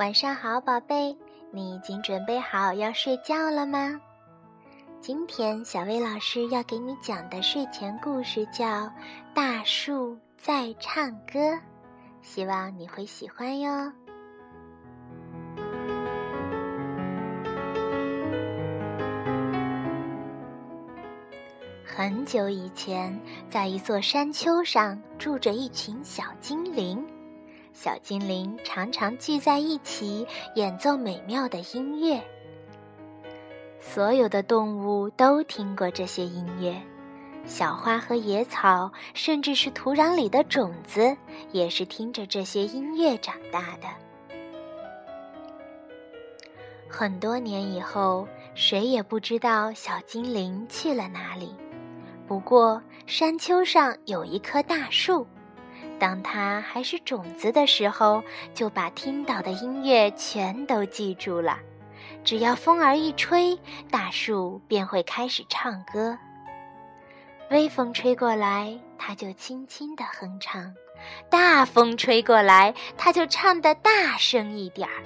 晚上好，宝贝，你已经准备好要睡觉了吗？今天小薇老师要给你讲的睡前故事叫《大树在唱歌》，希望你会喜欢哟。很久以前，在一座山丘上住着一群小精灵。小精灵常常聚在一起演奏美妙的音乐。所有的动物都听过这些音乐，小花和野草，甚至是土壤里的种子，也是听着这些音乐长大的。很多年以后，谁也不知道小精灵去了哪里。不过，山丘上有一棵大树，当它还是种子的时候，就把听到的音乐全都记住了。只要风儿一吹，大树便会开始唱歌。微风吹过来，它就轻轻地哼唱；大风吹过来，它就唱得大声一点儿。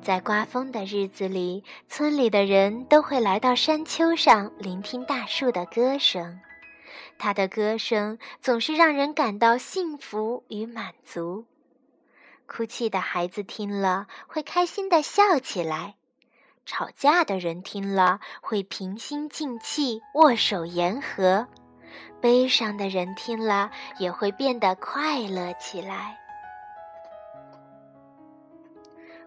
在刮风的日子里，村里的人都会来到山丘上聆听大树的歌声。他的歌声总是让人感到幸福与满足。哭泣的孩子听了会开心的笑起来，吵架的人听了会平心静气握手言和，悲伤的人听了也会变得快乐起来。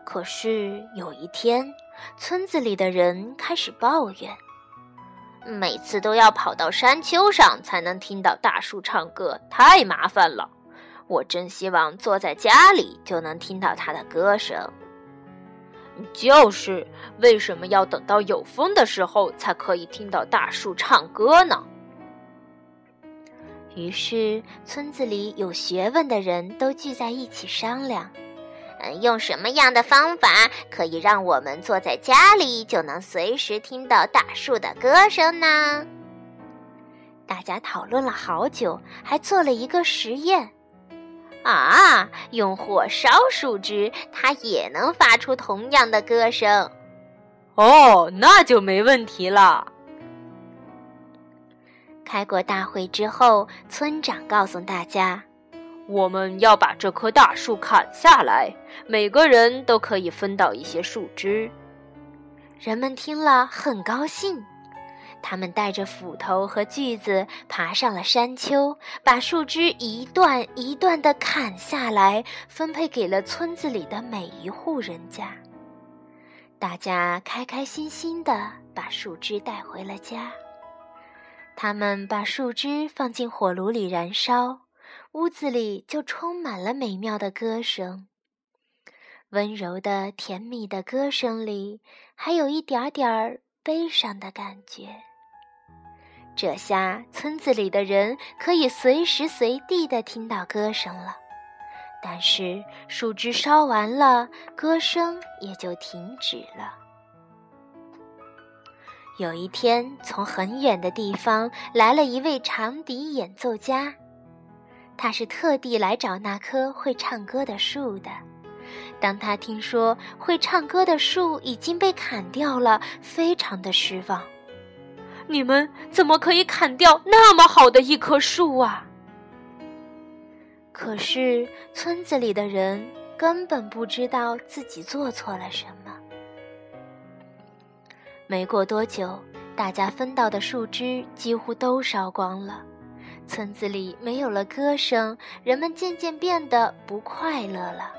可是有一天，村子里的人开始抱怨：每次都要跑到山丘上才能听到大树唱歌，太麻烦了。我真希望坐在家里就能听到它的歌声。就是，为什么要等到有风的时候才可以听到大树唱歌呢？于是，村子里有学问的人都聚在一起商量。用什么样的方法可以让我们坐在家里就能随时听到大树的歌声呢？大家讨论了好久，还做了一个实验。啊，用火烧树枝，它也能发出同样的歌声。哦，那就没问题了。开过大会之后，村长告诉大家。我们要把这棵大树砍下来，每个人都可以分到一些树枝。人们听了很高兴，他们带着斧头和锯子爬上了山丘，把树枝一段一段地砍下来，分配给了村子里的每一户人家。大家开开心心地把树枝带回了家。他们把树枝放进火炉里燃烧。屋子里就充满了美妙的歌声，温柔的、甜蜜的歌声里，还有一点点儿悲伤的感觉。这下村子里的人可以随时随地的听到歌声了。但是树枝烧完了，歌声也就停止了。有一天，从很远的地方来了一位长笛演奏家。他是特地来找那棵会唱歌的树的。当他听说会唱歌的树已经被砍掉了，非常的失望。你们怎么可以砍掉那么好的一棵树啊？可是村子里的人根本不知道自己做错了什么。没过多久，大家分到的树枝几乎都烧光了。村子里没有了歌声，人们渐渐变得不快乐了。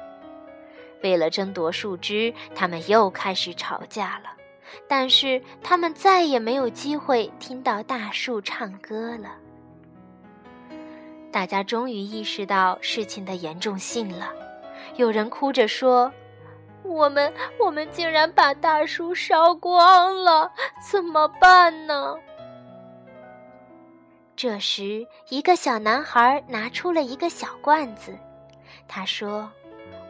为了争夺树枝，他们又开始吵架了。但是他们再也没有机会听到大树唱歌了。大家终于意识到事情的严重性了。有人哭着说：“我们，我们竟然把大树烧光了，怎么办呢？”这时，一个小男孩拿出了一个小罐子。他说：“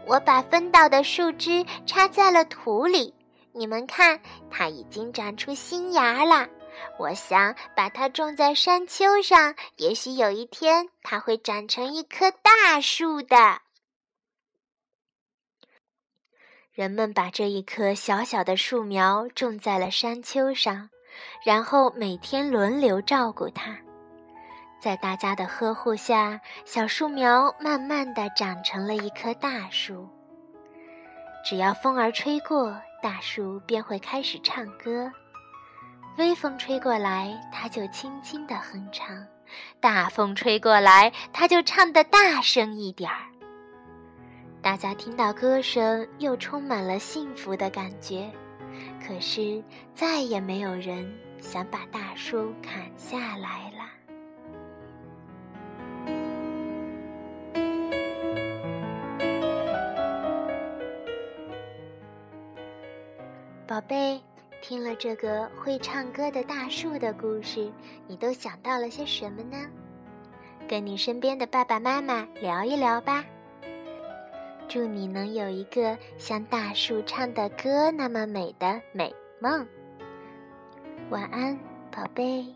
我把分到的树枝插在了土里，你们看，它已经长出新芽了。我想把它种在山丘上，也许有一天它会长成一棵大树的。”人们把这一棵小小的树苗种在了山丘上，然后每天轮流照顾它。在大家的呵护下，小树苗慢慢的长成了一棵大树。只要风儿吹过，大树便会开始唱歌。微风吹过来，它就轻轻地哼唱；大风吹过来，它就唱得大声一点儿。大家听到歌声，又充满了幸福的感觉。可是，再也没有人想把大树砍下来了。宝贝，听了这个会唱歌的大树的故事，你都想到了些什么呢？跟你身边的爸爸妈妈聊一聊吧。祝你能有一个像大树唱的歌那么美的美梦。晚安，宝贝。